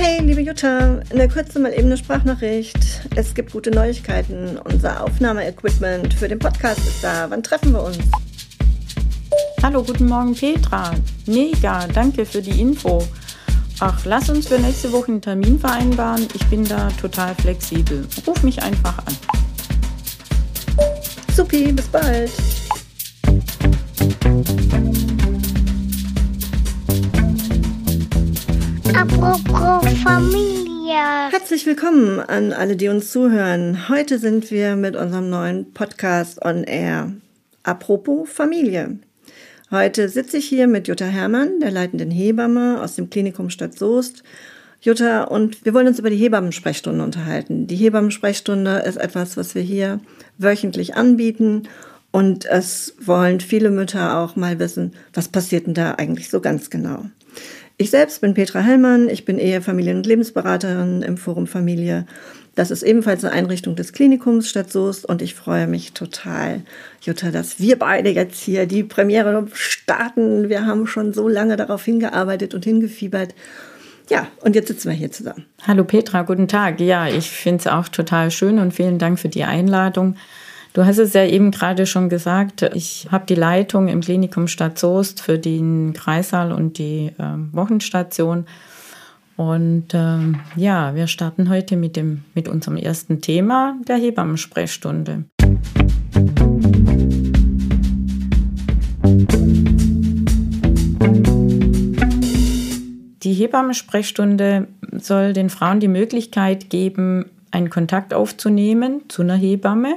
hey, liebe Jutta, eine kurze mal eben eine Sprachnachricht. Es gibt gute Neuigkeiten. Unser Aufnahmeequipment für den Podcast ist da. Wann treffen wir uns? Hallo, guten Morgen, Petra. Mega, danke für die Info. Ach, lass uns für nächste Woche einen Termin vereinbaren. Ich bin da total flexibel. Ruf mich einfach an. Supi, bis bald. Apropos Familie. Herzlich willkommen an alle, die uns zuhören. Heute sind wir mit unserem neuen Podcast on Air. Apropos Familie. Heute sitze ich hier mit Jutta Herrmann, der leitenden Hebamme aus dem Klinikum Stadt Soest. Jutta, und wir wollen uns über die Hebammensprechstunde unterhalten. Die Hebammensprechstunde ist etwas, was wir hier wöchentlich anbieten. Und es wollen viele Mütter auch mal wissen, was passiert denn da eigentlich so ganz genau. Ich selbst bin Petra Hellmann, ich bin Ehe, Familien- und Lebensberaterin im Forum Familie. Das ist ebenfalls eine Einrichtung des Klinikums Stadt Soest und ich freue mich total, Jutta, dass wir beide jetzt hier die Premiere starten. Wir haben schon so lange darauf hingearbeitet und hingefiebert. Ja, und jetzt sitzen wir hier zusammen. Hallo Petra, guten Tag. Ja, ich finde es auch total schön und vielen Dank für die Einladung. Du hast es ja eben gerade schon gesagt, ich habe die Leitung im Klinikum Stadt Soest für den Kreissaal und die äh, Wochenstation. Und äh, ja, wir starten heute mit, dem, mit unserem ersten Thema, der Hebammensprechstunde. Die Hebammensprechstunde soll den Frauen die Möglichkeit geben, einen Kontakt aufzunehmen zu einer Hebamme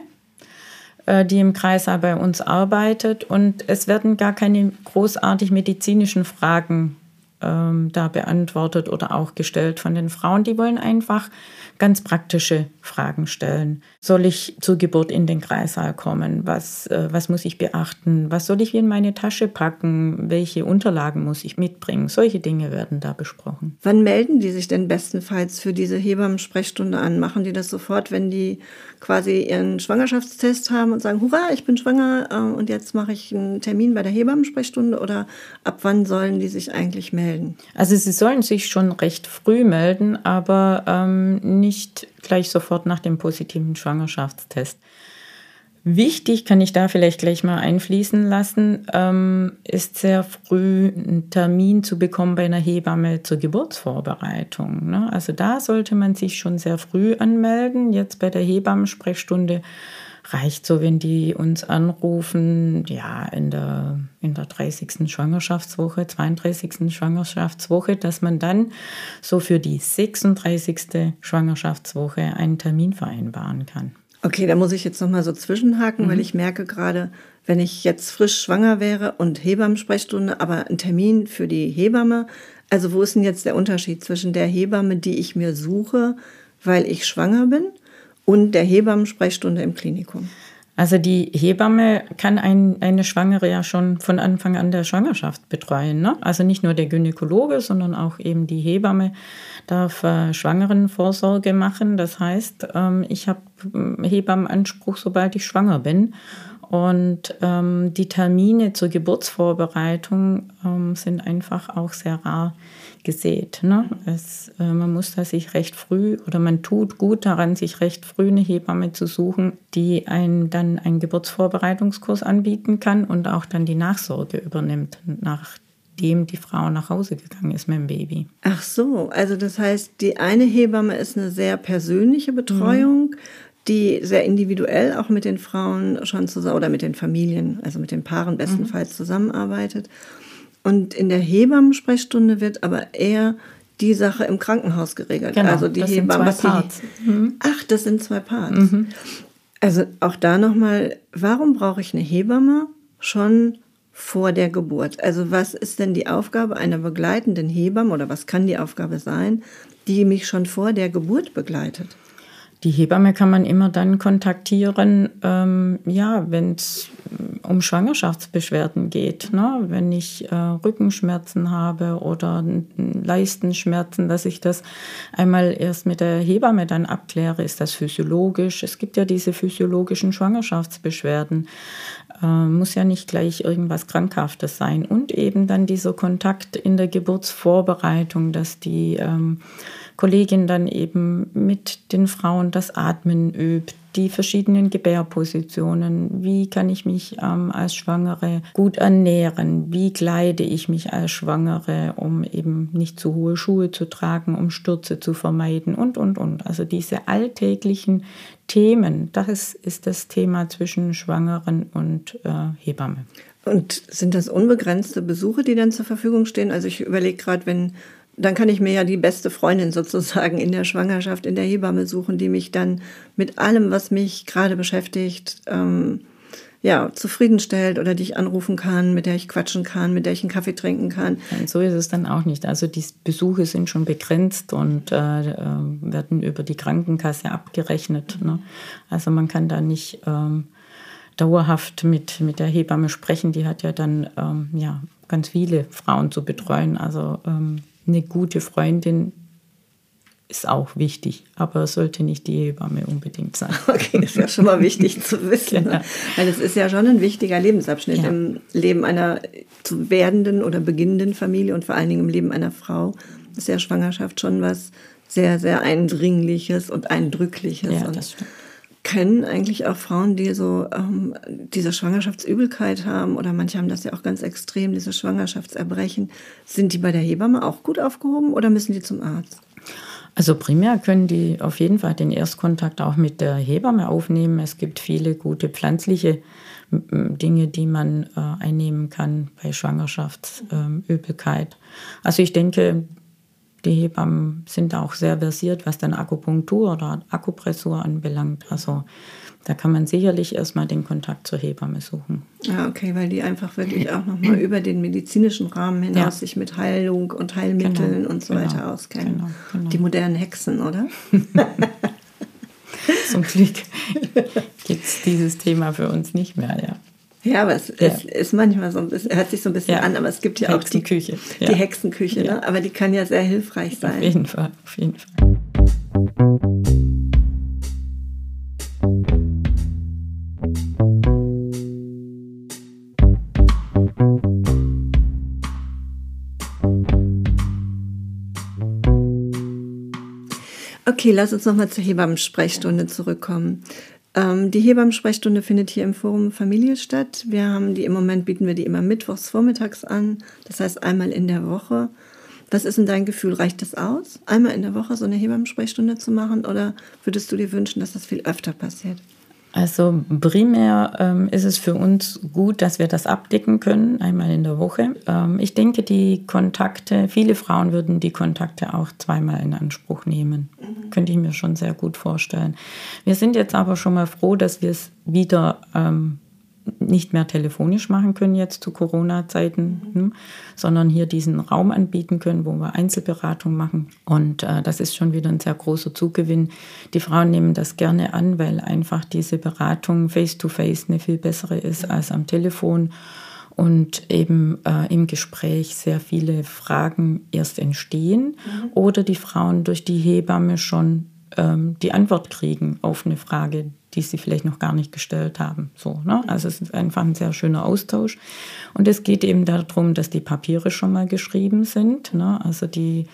die im Kreissaal bei uns arbeitet. Und es werden gar keine großartig medizinischen Fragen ähm, da beantwortet oder auch gestellt von den Frauen. Die wollen einfach ganz praktische Fragen stellen. Soll ich zur Geburt in den Kreissaal kommen? Was, äh, was muss ich beachten? Was soll ich in meine Tasche packen? Welche Unterlagen muss ich mitbringen? Solche Dinge werden da besprochen. Wann melden die sich denn bestenfalls für diese Hebammensprechstunde an? Machen die das sofort, wenn die quasi ihren Schwangerschaftstest haben und sagen, hurra, ich bin schwanger äh, und jetzt mache ich einen Termin bei der Hebammensprechstunde? Oder ab wann sollen die sich eigentlich melden? Also sie sollen sich schon recht früh melden, aber ähm, nicht gleich sofort nach dem positiven Schwangerschaftstest. Wichtig, kann ich da vielleicht gleich mal einfließen lassen, ähm, ist sehr früh einen Termin zu bekommen bei einer Hebamme zur Geburtsvorbereitung. Ne? Also da sollte man sich schon sehr früh anmelden. Jetzt bei der Hebammensprechstunde reicht so, wenn die uns anrufen, ja, in der, in der 30. Schwangerschaftswoche, 32. Schwangerschaftswoche, dass man dann so für die 36. Schwangerschaftswoche einen Termin vereinbaren kann. Okay, da muss ich jetzt nochmal so zwischenhaken, mhm. weil ich merke gerade, wenn ich jetzt frisch schwanger wäre und Hebammensprechstunde, aber ein Termin für die Hebamme, also wo ist denn jetzt der Unterschied zwischen der Hebamme, die ich mir suche, weil ich schwanger bin, und der Hebammensprechstunde im Klinikum? Also die Hebamme kann ein, eine Schwangere ja schon von Anfang an der Schwangerschaft betreuen. Ne? Also nicht nur der Gynäkologe, sondern auch eben die Hebamme darf äh, Schwangerenvorsorge machen. Das heißt, ähm, ich habe ähm, Hebammenanspruch, sobald ich schwanger bin. Und ähm, die Termine zur Geburtsvorbereitung ähm, sind einfach auch sehr rar gesät. Ne? Es, äh, man muss da sich recht früh oder man tut gut daran, sich recht früh eine Hebamme zu suchen, die einen dann einen Geburtsvorbereitungskurs anbieten kann und auch dann die Nachsorge übernimmt, nachdem die Frau nach Hause gegangen ist mit dem Baby. Ach so, also das heißt, die eine Hebamme ist eine sehr persönliche Betreuung. Mhm die sehr individuell auch mit den Frauen schon zusammen oder mit den Familien, also mit den Paaren bestenfalls mhm. zusammenarbeitet. Und in der Hebammensprechstunde wird aber eher die Sache im Krankenhaus geregelt. Genau, also die das Hebamme. Sind zwei Parts. Mhm. Ach, das sind zwei Parts. Mhm. Also auch da nochmal, warum brauche ich eine Hebamme schon vor der Geburt? Also was ist denn die Aufgabe einer begleitenden Hebamme oder was kann die Aufgabe sein, die mich schon vor der Geburt begleitet? Die Hebamme kann man immer dann kontaktieren, ähm, ja, wenn es um Schwangerschaftsbeschwerden geht. Ne? Wenn ich äh, Rückenschmerzen habe oder Leistenschmerzen, dass ich das einmal erst mit der Hebamme dann abkläre. Ist das physiologisch? Es gibt ja diese physiologischen Schwangerschaftsbeschwerden. Äh, muss ja nicht gleich irgendwas Krankhaftes sein. Und eben dann dieser Kontakt in der Geburtsvorbereitung, dass die ähm, Kollegin dann eben mit den Frauen das Atmen übt, die verschiedenen Gebärpositionen. Wie kann ich mich ähm, als Schwangere gut ernähren? Wie kleide ich mich als Schwangere, um eben nicht zu hohe Schuhe zu tragen, um Stürze zu vermeiden und, und, und. Also diese alltäglichen Themen, das ist, das Thema zwischen Schwangeren und äh, Hebamme. Und sind das unbegrenzte Besuche, die dann zur Verfügung stehen? Also ich überlege gerade, wenn dann kann ich mir ja die beste Freundin sozusagen in der Schwangerschaft, in der Hebamme suchen, die mich dann mit allem, was mich gerade beschäftigt, ähm, ja, zufriedenstellt oder die ich anrufen kann, mit der ich quatschen kann, mit der ich einen Kaffee trinken kann. So ist es dann auch nicht. Also die Besuche sind schon begrenzt und äh, äh werden über die Krankenkasse abgerechnet. Ne? Also man kann da nicht ähm, dauerhaft mit, mit der Hebamme sprechen. Die hat ja dann ähm, ja, ganz viele Frauen zu betreuen. Also ähm, eine gute Freundin ist auch wichtig, aber sollte nicht die Hebamme unbedingt sein. Okay, das ist ja schon mal wichtig zu wissen. Genau. Weil es ist ja schon ein wichtiger Lebensabschnitt ja. im Leben einer zu werdenden oder beginnenden Familie und vor allen Dingen im Leben einer Frau. Ist ja Schwangerschaft schon was sehr, sehr Eindringliches und Eindrückliches. Ja, und das stimmt können eigentlich auch Frauen, die so ähm, diese Schwangerschaftsübelkeit haben, oder manche haben das ja auch ganz extrem, diese Schwangerschaftserbrechen, sind die bei der Hebamme auch gut aufgehoben oder müssen die zum Arzt? Also primär können die auf jeden Fall den Erstkontakt auch mit der Hebamme aufnehmen. Es gibt viele gute pflanzliche Dinge, die man äh, einnehmen kann bei Schwangerschaftsübelkeit. also ich denke, die Hebammen sind auch sehr versiert, was dann Akupunktur oder Akupressur anbelangt. Also da kann man sicherlich erstmal den Kontakt zur Hebamme suchen. Ja, okay, weil die einfach wirklich auch nochmal über den medizinischen Rahmen hinaus ja. sich mit Heilung und Heilmitteln genau, und so genau, weiter auskennen. Genau, genau. die modernen Hexen, oder? Zum Glück gibt es dieses Thema für uns nicht mehr, ja. Ja, aber es, ja. es, ist manchmal so ein bisschen, hört sich so ein bisschen ja. an, aber es gibt ja auch die Hexenküche. Die, die Hexenküche, ne? aber die kann ja sehr hilfreich sein. Auf jeden Fall, auf jeden Fall. Okay, lass uns nochmal zur Hebammensprechstunde zurückkommen. Ähm, die Hebammensprechstunde findet hier im Forum Familie statt. Wir haben die im Moment bieten wir die immer mittwochs vormittags an, das heißt einmal in der Woche. Was ist denn dein Gefühl? Reicht das aus, einmal in der Woche so eine Hebammensprechstunde zu machen oder würdest du dir wünschen, dass das viel öfter passiert? Also primär ähm, ist es für uns gut, dass wir das abdecken können, einmal in der Woche. Ähm, ich denke, die Kontakte, viele Frauen würden die Kontakte auch zweimal in Anspruch nehmen. Mhm. Könnte ich mir schon sehr gut vorstellen. Wir sind jetzt aber schon mal froh, dass wir es wieder ähm, nicht mehr telefonisch machen können jetzt zu Corona-Zeiten, hm, sondern hier diesen Raum anbieten können, wo wir Einzelberatung machen. Und äh, das ist schon wieder ein sehr großer Zugewinn. Die Frauen nehmen das gerne an, weil einfach diese Beratung face-to-face -face eine viel bessere ist mhm. als am Telefon und eben äh, im Gespräch sehr viele Fragen erst entstehen mhm. oder die Frauen durch die Hebamme schon ähm, die Antwort kriegen auf eine Frage, die sie vielleicht noch gar nicht gestellt haben. So, ne? Also es ist einfach ein sehr schöner Austausch. Und es geht eben darum, dass die Papiere schon mal geschrieben sind. Ne? Also die,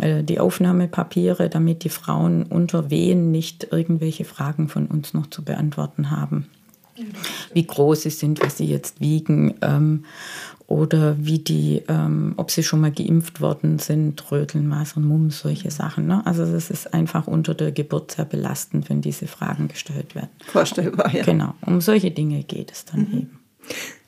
äh, die Aufnahmepapiere, damit die Frauen unter Wehen nicht irgendwelche Fragen von uns noch zu beantworten haben. Wie groß sie sind, was sie jetzt wiegen. Ähm, oder wie die, ähm, ob sie schon mal geimpft worden sind, Röteln, Masern, Mumps, solche Sachen. Ne? Also das ist einfach unter der Geburt sehr belastend, wenn diese Fragen gestellt werden. Vorstellbar, ja. Genau, um solche Dinge geht es dann mhm. eben.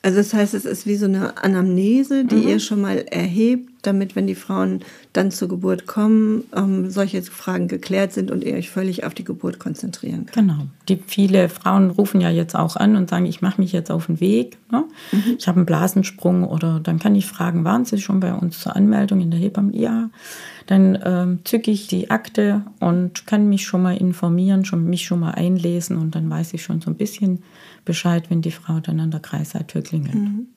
Also das heißt, es ist wie so eine Anamnese, die mhm. ihr schon mal erhebt, damit, wenn die Frauen dann zur Geburt kommen, ähm, solche Fragen geklärt sind und ihr euch völlig auf die Geburt konzentrieren könnt. Genau. Die viele Frauen rufen ja jetzt auch an und sagen, ich mache mich jetzt auf den Weg. Ne? Mhm. Ich habe einen Blasensprung oder dann kann ich fragen, waren Sie schon bei uns zur Anmeldung in der Hebamme? Ja. Dann ähm, zücke ich die Akte und kann mich schon mal informieren, schon, mich schon mal einlesen und dann weiß ich schon so ein bisschen Bescheid, wenn die Frau dann an der Kreisleitür klingelt. Mhm.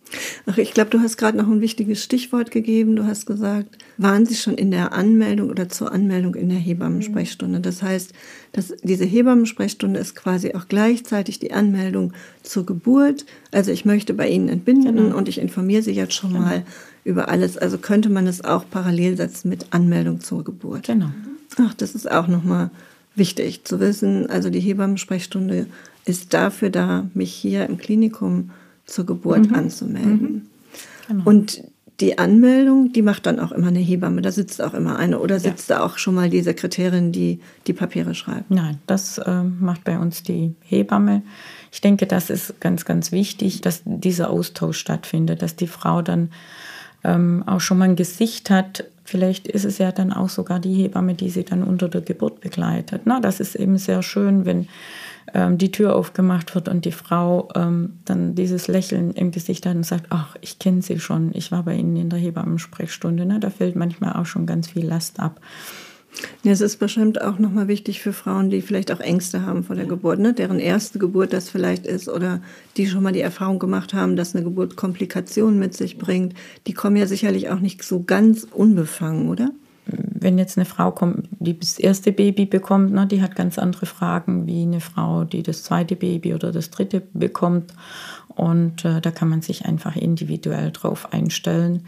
Ach, ich glaube, du hast gerade noch ein wichtiges Stichwort gegeben. Du hast gesagt, waren Sie schon in der Anmeldung oder zur Anmeldung in der Hebammensprechstunde? Das heißt, dass diese Hebammensprechstunde ist quasi auch gleichzeitig die Anmeldung zur Geburt. Also ich möchte bei Ihnen entbinden genau. und ich informiere Sie jetzt schon genau. mal über alles. Also könnte man es auch parallel setzen mit Anmeldung zur Geburt. Genau. Ach, das ist auch nochmal wichtig zu wissen. Also die Hebammensprechstunde ist dafür da, mich hier im Klinikum zur Geburt Mhm. anzumelden. Genau. Und die Anmeldung, die macht dann auch immer eine Hebamme. Da sitzt auch immer eine. Oder sitzt da auch schon mal die Sekretärin, die die Papiere schreibt? Nein, das ähm, macht bei uns die Hebamme. Ich denke, das ist ganz, ganz wichtig, dass dieser Austausch stattfindet, dass die Frau dann ähm, auch schon mal ein Gesicht hat. Vielleicht ist es ja dann auch sogar die Hebamme, die sie dann unter der Geburt begleitet. Na, das ist eben sehr schön, wenn ähm, die Tür aufgemacht wird und die Frau ähm, dann dieses Lächeln im Gesicht hat und sagt, ach, ich kenne sie schon, ich war bei Ihnen in der Hebammensprechstunde. Ne? Da fällt manchmal auch schon ganz viel Last ab. Ja, es ist bestimmt auch nochmal wichtig für Frauen, die vielleicht auch Ängste haben vor der Geburt, ne? deren erste Geburt das vielleicht ist oder die schon mal die Erfahrung gemacht haben, dass eine Geburt Komplikationen mit sich bringt. Die kommen ja sicherlich auch nicht so ganz unbefangen, oder? Wenn jetzt eine Frau kommt, die das erste Baby bekommt, ne, die hat ganz andere Fragen wie eine Frau, die das zweite Baby oder das dritte bekommt. Und äh, da kann man sich einfach individuell drauf einstellen.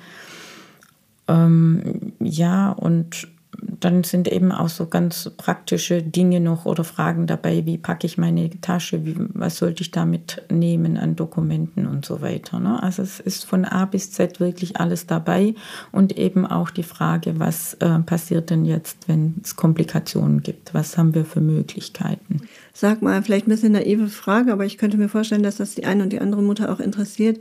Ähm, ja, und dann sind eben auch so ganz praktische Dinge noch oder Fragen dabei, wie packe ich meine Tasche, wie, was sollte ich da mitnehmen an Dokumenten und so weiter. Ne? Also es ist von A bis Z wirklich alles dabei und eben auch die Frage, was äh, passiert denn jetzt, wenn es Komplikationen gibt? Was haben wir für Möglichkeiten? Sag mal, vielleicht ein bisschen naive Frage, aber ich könnte mir vorstellen, dass das die eine und die andere Mutter auch interessiert.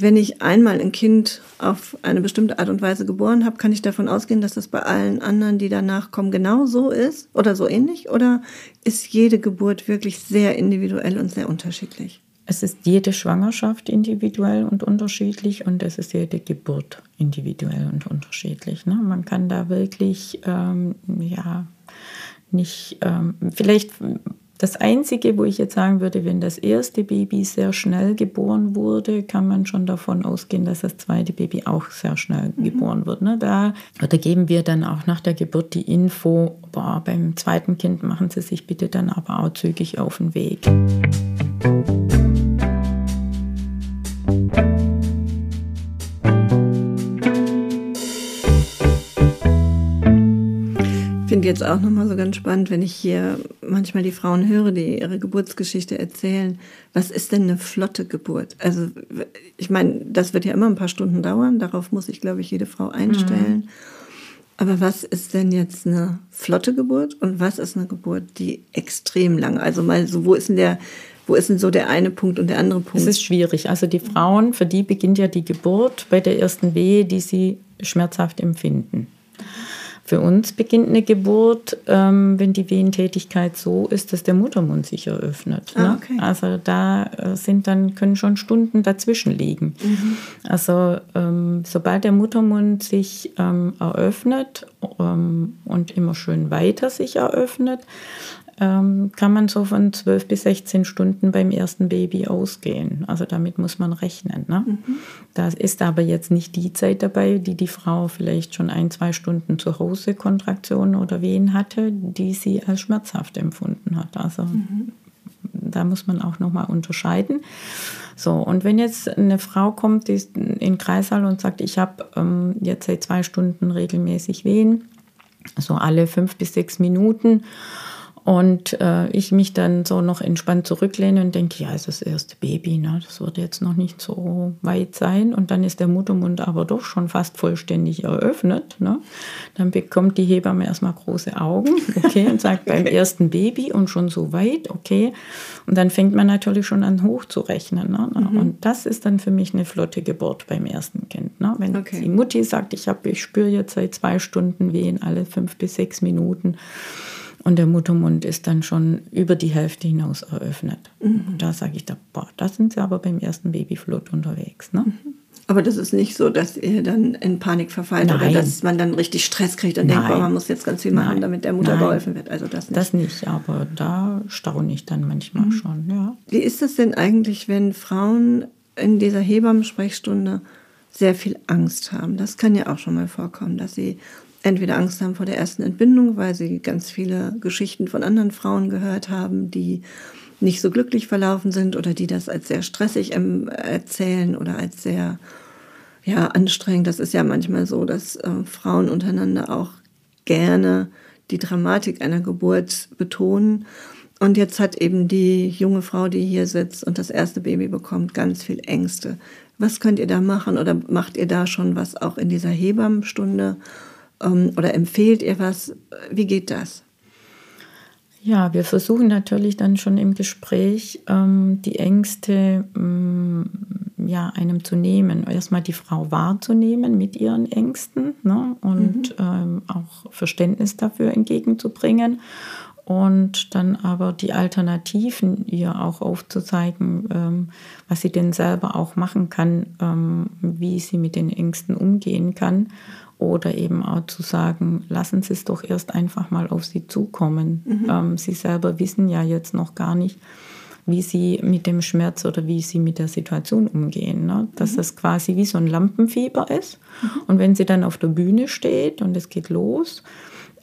Wenn ich einmal ein Kind auf eine bestimmte Art und Weise geboren habe, kann ich davon ausgehen, dass das bei allen anderen, die danach kommen, genau so ist oder so ähnlich? Oder ist jede Geburt wirklich sehr individuell und sehr unterschiedlich? Es ist jede Schwangerschaft individuell und unterschiedlich und es ist jede Geburt individuell und unterschiedlich. Ne? Man kann da wirklich, ähm, ja, nicht, ähm, vielleicht das Einzige, wo ich jetzt sagen würde, wenn das erste Baby sehr schnell geboren wurde, kann man schon davon ausgehen, dass das zweite Baby auch sehr schnell mhm. geboren wird. Ne? Da, da geben wir dann auch nach der Geburt die Info, boah, beim zweiten Kind machen Sie sich bitte dann aber auch zügig auf den Weg. Finde jetzt auch nochmal so ganz spannend, wenn ich hier manchmal die Frauen höre, die ihre Geburtsgeschichte erzählen. Was ist denn eine flotte Geburt? Also, ich meine, das wird ja immer ein paar Stunden dauern. Darauf muss ich, glaube ich, jede Frau einstellen. Mhm. Aber was ist denn jetzt eine flotte Geburt und was ist eine Geburt, die extrem lang? Also mal so, wo ist denn der, wo ist denn so der eine Punkt und der andere Punkt? Es ist schwierig. Also die Frauen, für die beginnt ja die Geburt bei der ersten Wehe, die sie schmerzhaft empfinden. Für uns beginnt eine Geburt, ähm, wenn die Wehentätigkeit so ist, dass der Muttermund sich eröffnet. Ah, ne? okay. Also da äh, sind dann können schon Stunden dazwischen liegen. Mhm. Also ähm, sobald der Muttermund sich ähm, eröffnet ähm, und immer schön weiter sich eröffnet, ähm, kann man so von 12 bis 16 Stunden beim ersten Baby ausgehen. Also damit muss man rechnen. Ne? Mhm. Da ist aber jetzt nicht die Zeit dabei, die die Frau vielleicht schon ein, zwei Stunden zu Hause Kontraktionen oder Wehen hatte, die sie als schmerzhaft empfunden hat. Also Mhm. da muss man auch nochmal unterscheiden. So, und wenn jetzt eine Frau kommt, die ist in den Kreissaal und sagt, ich habe ähm, jetzt seit zwei Stunden regelmäßig Wehen, so alle fünf bis sechs Minuten, und äh, ich mich dann so noch entspannt zurücklehne und denke, ja, ist das erste Baby, ne? das wird jetzt noch nicht so weit sein. Und dann ist der Muttermund aber doch schon fast vollständig eröffnet. Ne? Dann bekommt die Hebamme erstmal große Augen, okay, und sagt beim ersten Baby und schon so weit, okay. Und dann fängt man natürlich schon an hochzurechnen. Ne? Mhm. Und das ist dann für mich eine flotte Geburt beim ersten Kind. Ne? Wenn Okay. die Mutti sagt, ich, hab, ich spüre jetzt seit zwei Stunden Wehen alle fünf bis sechs Minuten. Und der Muttermund ist dann schon über die Hälfte hinaus eröffnet. Mhm. Und da sage ich, da, boah, da sind sie aber beim ersten Baby flott unterwegs. Ne? Aber das ist nicht so, dass ihr dann in Panik verfallt oder Nein. dass man dann richtig Stress kriegt und denkt, Nein. boah, man muss jetzt ganz viel machen, Nein. damit der Mutter geholfen wird. Also das nicht. Das nicht, aber da staune ich dann manchmal Mhm. schon. Ja. Wie ist es denn eigentlich, wenn Frauen in dieser Hebammensprechstunde sehr viel Angst haben? Das kann ja auch schon mal vorkommen, dass sie entweder Angst haben vor der ersten Entbindung, weil sie ganz viele Geschichten von anderen Frauen gehört haben, die nicht so glücklich verlaufen sind oder die das als sehr stressig erzählen oder als sehr ja, anstrengend. Das ist ja manchmal so, dass äh, Frauen untereinander auch gerne die Dramatik einer Geburt betonen. Und jetzt hat eben die junge Frau, die hier sitzt und das erste Baby bekommt, ganz viel Ängste. Was könnt ihr da machen oder macht ihr da schon was auch in dieser Hebammenstunde oder empfehlt ihr was? Wie geht das? Ja, wir versuchen natürlich dann schon im Gespräch ähm, die Ängste ähm, ja, einem zu nehmen. Erstmal die Frau wahrzunehmen mit ihren Ängsten ne? und mhm. ähm, auch Verständnis dafür entgegenzubringen. Und dann aber die Alternativen ihr auch aufzuzeigen, ähm, was sie denn selber auch machen kann, ähm, wie sie mit den Ängsten umgehen kann oder eben auch zu sagen, lassen Sie es doch erst einfach mal auf Sie zukommen. Mhm. Ähm, Sie selber wissen ja jetzt noch gar nicht, wie Sie mit dem Schmerz oder wie Sie mit der Situation umgehen. Ne? Dass mhm. das quasi wie so ein Lampenfieber ist. Mhm. Und wenn sie dann auf der Bühne steht und es geht los,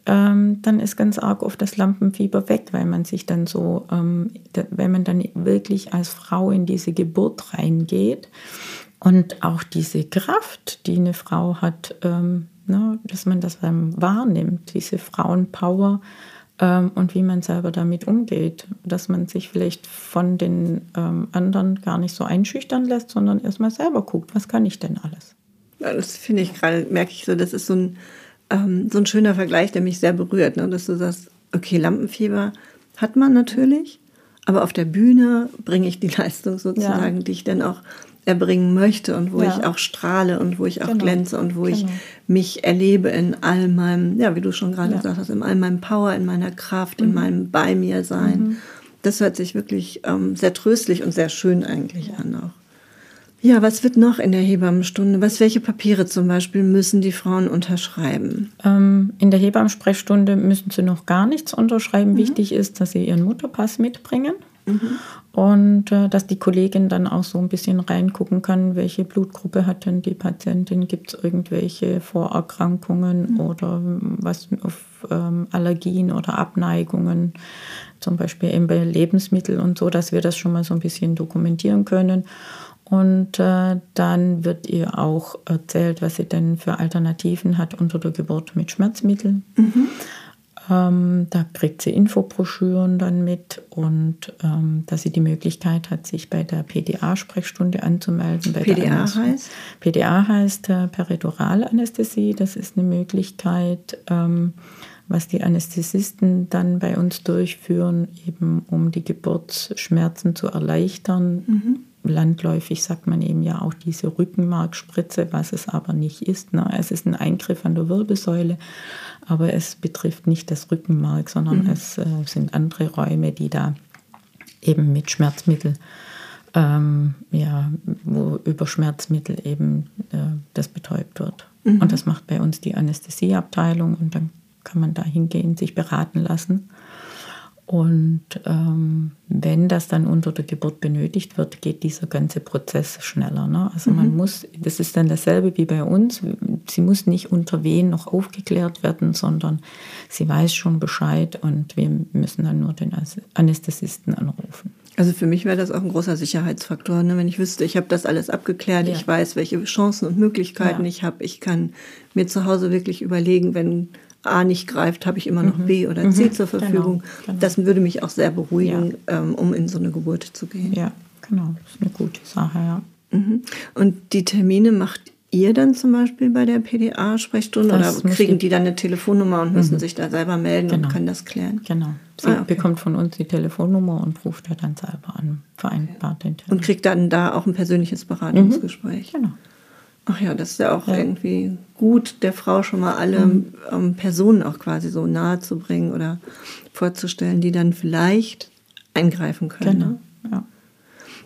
ähm, dann ist ganz arg oft das Lampenfieber weg, weil man sich dann so, ähm, wenn man dann wirklich als Frau in diese Geburt reingeht, und auch diese Kraft, die eine Frau hat, ähm, ne, dass man das wahrnimmt, diese Frauenpower ähm, und wie man selber damit umgeht, dass man sich vielleicht von den ähm, anderen gar nicht so einschüchtern lässt, sondern erstmal selber guckt, was kann ich denn alles. Ja, das finde ich gerade, merke ich so, das ist so ein, ähm, so ein schöner Vergleich, der mich sehr berührt, ne? dass du sagst, okay, Lampenfieber hat man natürlich, aber auf der Bühne bringe ich die Leistung sozusagen, ja. die ich dann auch erbringen möchte und wo ja. ich auch strahle und wo ich auch genau. glänze und wo genau. ich mich erlebe in all meinem, ja, wie du schon gerade ja. gesagt hast, in all meinem Power, in meiner Kraft, mhm. in meinem Bei mir sein. Mhm. Das hört sich wirklich ähm, sehr tröstlich und sehr schön eigentlich an auch. Ja, was wird noch in der Hebammenstunde? Was, welche Papiere zum Beispiel müssen die Frauen unterschreiben? Ähm, in der Hebammensprechstunde müssen sie noch gar nichts unterschreiben. Mhm. Wichtig ist, dass sie ihren Mutterpass mitbringen. Mhm. Und äh, dass die Kollegin dann auch so ein bisschen reingucken kann, welche Blutgruppe hat denn die Patientin, gibt es irgendwelche Vorerkrankungen mhm. oder was auf ähm, Allergien oder Abneigungen, zum Beispiel eben bei Lebensmitteln und so, dass wir das schon mal so ein bisschen dokumentieren können. Und äh, dann wird ihr auch erzählt, was sie denn für Alternativen hat unter der Geburt mit Schmerzmitteln. Mhm. Ähm, da kriegt sie Infobroschüren dann mit und ähm, dass sie die Möglichkeit hat, sich bei der PDA-Sprechstunde anzumelden. PDA heißt? PDA heißt äh, Periduralanästhesie. Das ist eine Möglichkeit, ähm, was die Anästhesisten dann bei uns durchführen, eben um die Geburtsschmerzen zu erleichtern. Mhm landläufig sagt man eben ja auch diese Rückenmarkspritze, was es aber nicht ist. Ne? Es ist ein Eingriff an der Wirbelsäule, aber es betrifft nicht das Rückenmark, sondern mhm. es äh, sind andere Räume, die da eben mit Schmerzmittel, ähm, ja, wo über Schmerzmittel eben äh, das betäubt wird. Mhm. Und das macht bei uns die Anästhesieabteilung und dann kann man da hingehen, sich beraten lassen. Und ähm, wenn das dann unter der Geburt benötigt wird, geht dieser ganze Prozess schneller. Ne? Also mhm. man muss, das ist dann dasselbe wie bei uns, sie muss nicht unter Wehen noch aufgeklärt werden, sondern sie weiß schon Bescheid und wir müssen dann nur den Anästhesisten anrufen. Also für mich wäre das auch ein großer Sicherheitsfaktor, ne? wenn ich wüsste, ich habe das alles abgeklärt, ja. ich weiß, welche Chancen und Möglichkeiten ja. ich habe, ich kann mir zu Hause wirklich überlegen, wenn A nicht greift, habe ich immer noch mhm. B oder C mhm. zur genau, Verfügung. Genau, genau. Das würde mich auch sehr beruhigen, ja. ähm, um in so eine Geburt zu gehen. Ja, genau. Das ist eine gute Sache, ja. Mhm. Und die Termine macht ihr dann zum Beispiel bei der PDA-Sprechstunde oder kriegen die dann eine Telefonnummer und müssen mhm. sich da selber melden genau. und können das klären? Genau. Sie ah, okay. bekommt von uns die Telefonnummer und ruft ja dann selber an, vereinbart den Termin. Und kriegt dann da auch ein persönliches Beratungsgespräch. Mhm. Genau. Ach ja, das ist ja auch ja. irgendwie gut, der Frau schon mal alle mhm. ähm, Personen auch quasi so nahe zu bringen oder vorzustellen, die dann vielleicht eingreifen können. Genau. Ne? Ja.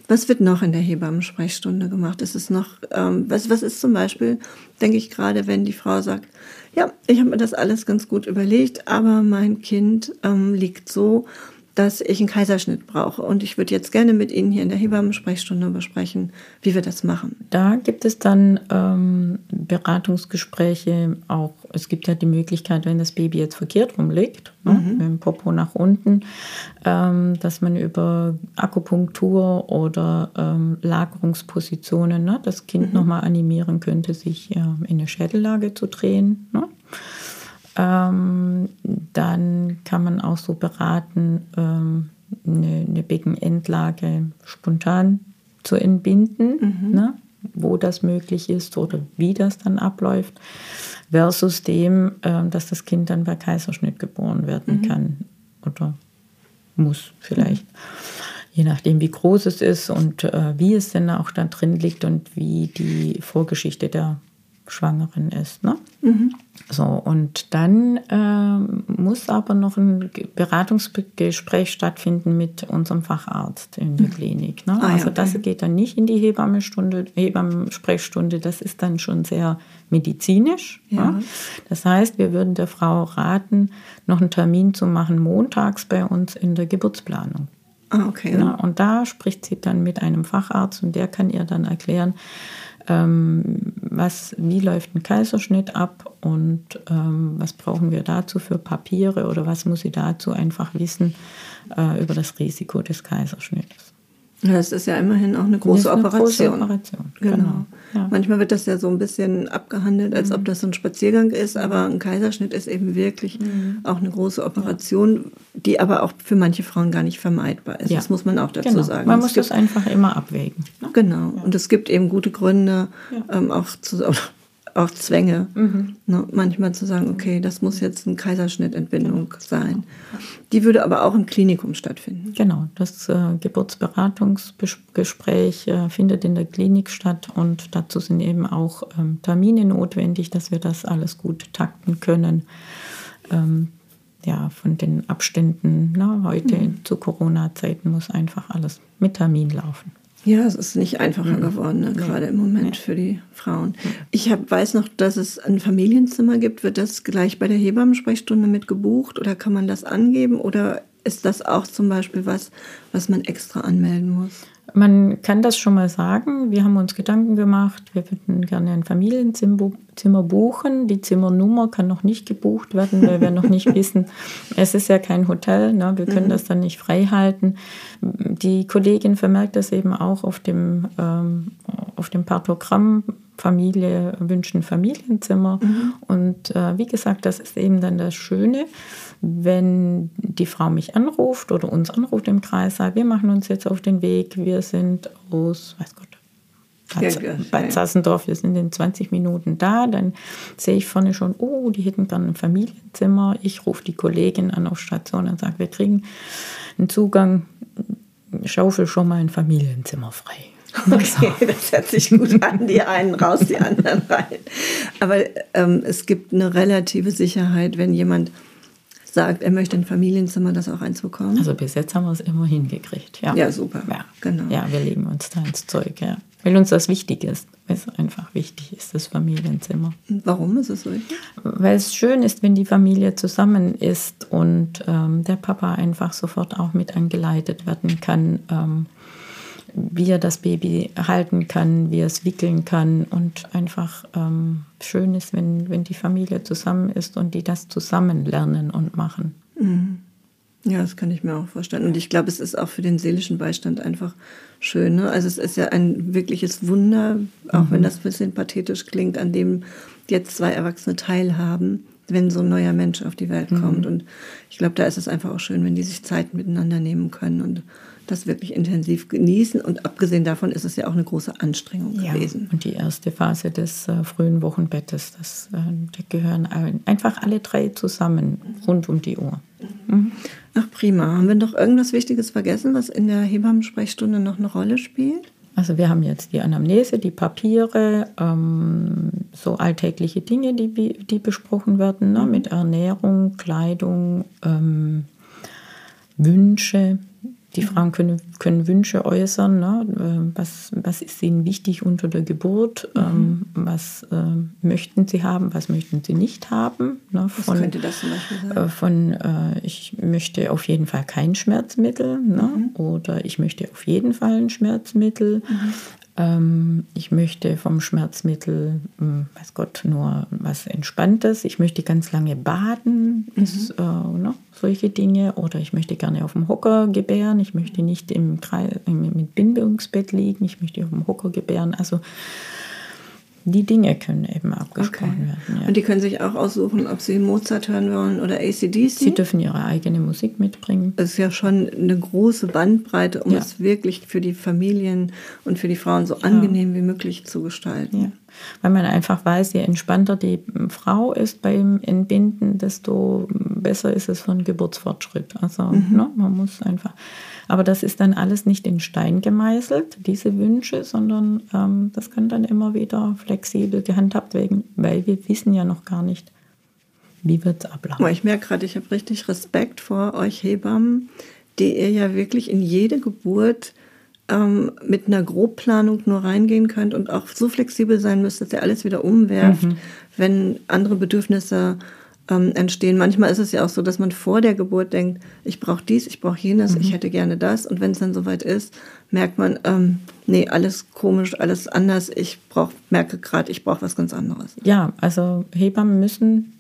Was wird noch in der Hebammensprechstunde gemacht? Ist es noch, ähm, was, was ist zum Beispiel, denke ich gerade, wenn die Frau sagt, ja, ich habe mir das alles ganz gut überlegt, aber mein Kind ähm, liegt so, dass ich einen Kaiserschnitt brauche und ich würde jetzt gerne mit Ihnen hier in der Hebammensprechstunde besprechen, wie wir das machen. Da gibt es dann ähm, Beratungsgespräche auch. Es gibt ja die Möglichkeit, wenn das Baby jetzt verkehrt rumliegt, ne, mit dem Popo nach unten, ähm, dass man über Akupunktur oder ähm, Lagerungspositionen ne, das Kind mhm. nochmal animieren könnte, sich äh, in eine Schädellage zu drehen. Ne? Ähm, dann kann man auch so beraten, ähm, eine, eine Beckenendlage spontan zu entbinden, mhm. ne, wo das möglich ist oder wie das dann abläuft, versus dem, äh, dass das Kind dann bei Kaiserschnitt geboren werden mhm. kann oder muss vielleicht. Mhm. Je nachdem, wie groß es ist und äh, wie es denn auch da drin liegt und wie die Vorgeschichte der Schwangeren ist. Ne? Mhm. So, und dann äh, muss aber noch ein Beratungsgespräch stattfinden mit unserem Facharzt in der mhm. Klinik. Ne? Ah, also okay. das geht dann nicht in die Hebammenstunde, Hebammensprechstunde, das ist dann schon sehr medizinisch. Ja. Ne? Das heißt, wir würden der Frau raten, noch einen Termin zu machen, montags bei uns in der Geburtsplanung. Ah, okay. Ja, und da spricht sie dann mit einem Facharzt und der kann ihr dann erklären, ähm, was, wie läuft ein Kaiserschnitt ab und ähm, was brauchen wir dazu für Papiere oder was muss sie dazu einfach wissen äh, über das Risiko des Kaiserschnittes. Das ist ja immerhin auch eine große eine Operation. Große Operation. Genau. genau. Ja. Manchmal wird das ja so ein bisschen abgehandelt, als mhm. ob das so ein Spaziergang ist, aber ein Kaiserschnitt ist eben wirklich mhm. auch eine große Operation, die aber auch für manche Frauen gar nicht vermeidbar ist. Ja. Das muss man auch dazu genau. sagen. Man es muss das einfach immer abwägen. Ne? Genau. Ja. Und es gibt eben gute Gründe, ähm, auch zu, auch Zwänge. Mhm. Ne, manchmal zu sagen, okay, das muss jetzt eine Kaiserschnittentbindung sein. Die würde aber auch im Klinikum stattfinden. Genau, das äh, Geburtsberatungsgespräch äh, findet in der Klinik statt und dazu sind eben auch ähm, Termine notwendig, dass wir das alles gut takten können. Ähm, ja, von den Abständen na, heute mhm. zu Corona-Zeiten muss einfach alles mit Termin laufen. Ja, es ist nicht einfacher mhm. geworden, ne? gerade im Moment für die Frauen. Ich hab, weiß noch, dass es ein Familienzimmer gibt. Wird das gleich bei der Hebammensprechstunde mit gebucht oder kann man das angeben oder ist das auch zum Beispiel was, was man extra anmelden muss? Man kann das schon mal sagen. Wir haben uns Gedanken gemacht. Wir würden gerne ein Familienzimmer buchen. Die Zimmernummer kann noch nicht gebucht werden, weil wir noch nicht wissen. Es ist ja kein Hotel. Ne? Wir können mhm. das dann nicht frei halten. Die Kollegin vermerkt das eben auch auf dem, ähm, auf dem Partogramm. Familie wünschen Familienzimmer. Mhm. Und äh, wie gesagt, das ist eben dann das Schöne wenn die Frau mich anruft oder uns anruft im Kreissaal, wir machen uns jetzt auf den Weg, wir sind aus, weiß Gott, Bad, Sassendorf, wir sind in 20 Minuten da, dann sehe ich vorne schon, oh, die hätten gerne ein Familienzimmer. Ich rufe die Kollegin an auf Station und sage, wir kriegen einen Zugang, schaufel schon mal ein Familienzimmer frei. Okay, das hört sich gut an. Die einen raus, die anderen rein. Aber ähm, es gibt eine relative Sicherheit, wenn jemand sagt, er möchte ein Familienzimmer, das auch eins bekommen. Also bis jetzt haben wir es immer hingekriegt. Ja, ja super. Ja, genau. Ja, wir legen uns da ins Zeug, ja. Weil uns das wichtig ist. Weil es einfach wichtig ist, das Familienzimmer. Warum ist es so wichtig? Weil es schön ist, wenn die Familie zusammen ist und ähm, der Papa einfach sofort auch mit angeleitet werden kann. Ähm, wie er das Baby halten kann, wie er es wickeln kann und einfach ähm, schön ist, wenn, wenn die Familie zusammen ist und die das zusammen lernen und machen. Mhm. Ja, das kann ich mir auch vorstellen. Und ich glaube, es ist auch für den seelischen Beistand einfach schön. Ne? Also es ist ja ein wirkliches Wunder, auch mhm. wenn das ein bisschen pathetisch klingt, an dem jetzt zwei Erwachsene teilhaben, wenn so ein neuer Mensch auf die Welt kommt. Mhm. Und ich glaube, da ist es einfach auch schön, wenn die sich Zeit miteinander nehmen können und das wirklich intensiv genießen. Und abgesehen davon ist es ja auch eine große Anstrengung ja, gewesen. Und die erste Phase des äh, frühen Wochenbettes, das, äh, da gehören einfach alle drei zusammen rund um die Uhr. Mhm. Ach prima. Haben wir noch irgendwas Wichtiges vergessen, was in der Hebammensprechstunde noch eine Rolle spielt? Also wir haben jetzt die Anamnese, die Papiere, ähm, so alltägliche Dinge, die, die besprochen werden, ne? Mhm. mit Ernährung, Kleidung, ähm, Wünsche, Die Frauen können, können Wünsche äußern, ne? Äh, was, was ist ihnen wichtig unter der Geburt, mhm. ähm, was äh, möchten sie haben, was möchten sie nicht haben. Ne? Von, was könnte das zum Beispiel sein? Äh, von, äh, ich möchte auf jeden Fall kein Schmerzmittel ne? Mhm. oder ich möchte auf jeden Fall ein Schmerzmittel. Mhm. Ähm, ich möchte vom Schmerzmittel, hm, weiß Gott, nur was Entspanntes. Ich möchte ganz lange baden, mhm. ist, äh, ne, solche Dinge. Oder ich möchte gerne auf dem Hocker gebären. Ich möchte nicht im, Kreis, im Bindungsbett liegen. Ich möchte auf dem Hocker gebären. Also die Dinge können eben abgesprochen okay. werden. Ja. Und die können sich auch aussuchen, ob sie Mozart hören wollen oder ACDC? Sie dürfen ihre eigene Musik mitbringen. Das ist ja schon eine große Bandbreite, um ja. es wirklich für die Familien und für die Frauen so angenehm wie möglich zu gestalten. Ja. Weil man einfach weiß, je entspannter die Frau ist beim Entbinden, desto besser ist es für einen Geburtsfortschritt. Also mhm. ne, man muss einfach aber das ist dann alles nicht in Stein gemeißelt, diese Wünsche, sondern ähm, das kann dann immer wieder flexibel gehandhabt werden, weil wir wissen ja noch gar nicht, wie wird es ablaufen. Ich merke gerade, ich habe richtig Respekt vor euch Hebammen, die ihr ja wirklich in jede Geburt ähm, mit einer Grobplanung nur reingehen könnt und auch so flexibel sein müsst, dass ihr alles wieder umwerft, mhm. wenn andere Bedürfnisse ähm, entstehen. Manchmal ist es ja auch so, dass man vor der Geburt denkt, ich brauche dies, ich brauche jenes, mhm. ich hätte gerne das. Und wenn es dann soweit ist, merkt man, ähm, nee, alles komisch, alles anders. Ich brauch, merke gerade, ich brauche was ganz anderes. Ja, also Hebammen müssen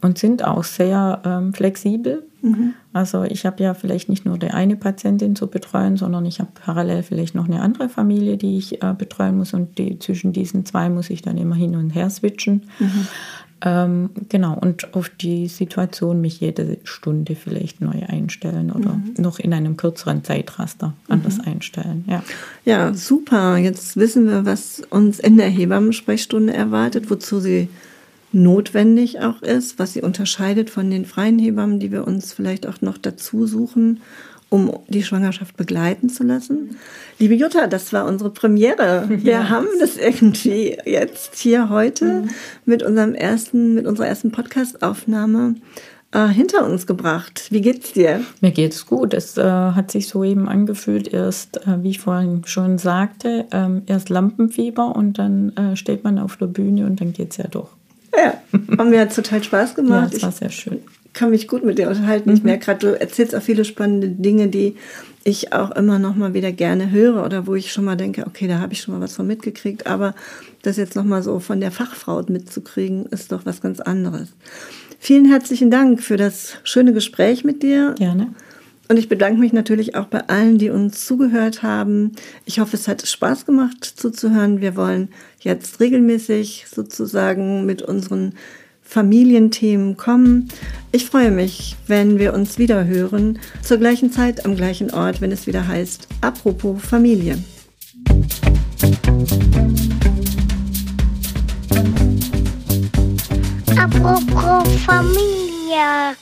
und sind auch sehr ähm, flexibel. Mhm. Also ich habe ja vielleicht nicht nur die eine Patientin zu betreuen, sondern ich habe parallel vielleicht noch eine andere Familie, die ich äh, betreuen muss und die, zwischen diesen zwei muss ich dann immer hin und her switchen. Mhm. Ähm, genau, und auf die Situation mich jede Stunde vielleicht neu einstellen oder mhm. noch in einem kürzeren Zeitraster anders mhm. einstellen. Ja. ja, super. Jetzt wissen wir, was uns in der Hebammensprechstunde erwartet, wozu sie notwendig auch ist, was sie unterscheidet von den freien Hebammen, die wir uns vielleicht auch noch dazu suchen um die Schwangerschaft begleiten zu lassen. Liebe Jutta, das war unsere Premiere. Wir ja. haben das irgendwie jetzt hier heute mhm. mit unserem ersten, mit unserer ersten Podcastaufnahme äh, hinter uns gebracht. Wie geht's dir? Mir geht's gut. Es äh, hat sich so eben angefühlt, erst, äh, wie ich vorhin schon sagte, ähm, erst Lampenfieber und dann äh, steht man auf der Bühne und dann geht's ja doch. Ja, und mir hat total Spaß gemacht. Ja, es war sehr schön kann mich gut mit dir unterhalten. Mhm. Ich merke gerade, du erzählst auch viele spannende Dinge, die ich auch immer noch mal wieder gerne höre oder wo ich schon mal denke, okay, da habe ich schon mal was von mitgekriegt, aber das jetzt noch mal so von der Fachfrau mitzukriegen, ist doch was ganz anderes. Vielen herzlichen Dank für das schöne Gespräch mit dir. Gerne. Und ich bedanke mich natürlich auch bei allen, die uns zugehört haben. Ich hoffe, es hat Spaß gemacht zuzuhören. Wir wollen jetzt regelmäßig sozusagen mit unseren Familienthemen kommen. Ich freue mich, wenn wir uns wieder hören, zur gleichen Zeit am gleichen Ort, wenn es wieder heißt, apropos Familie. Apropos Familie.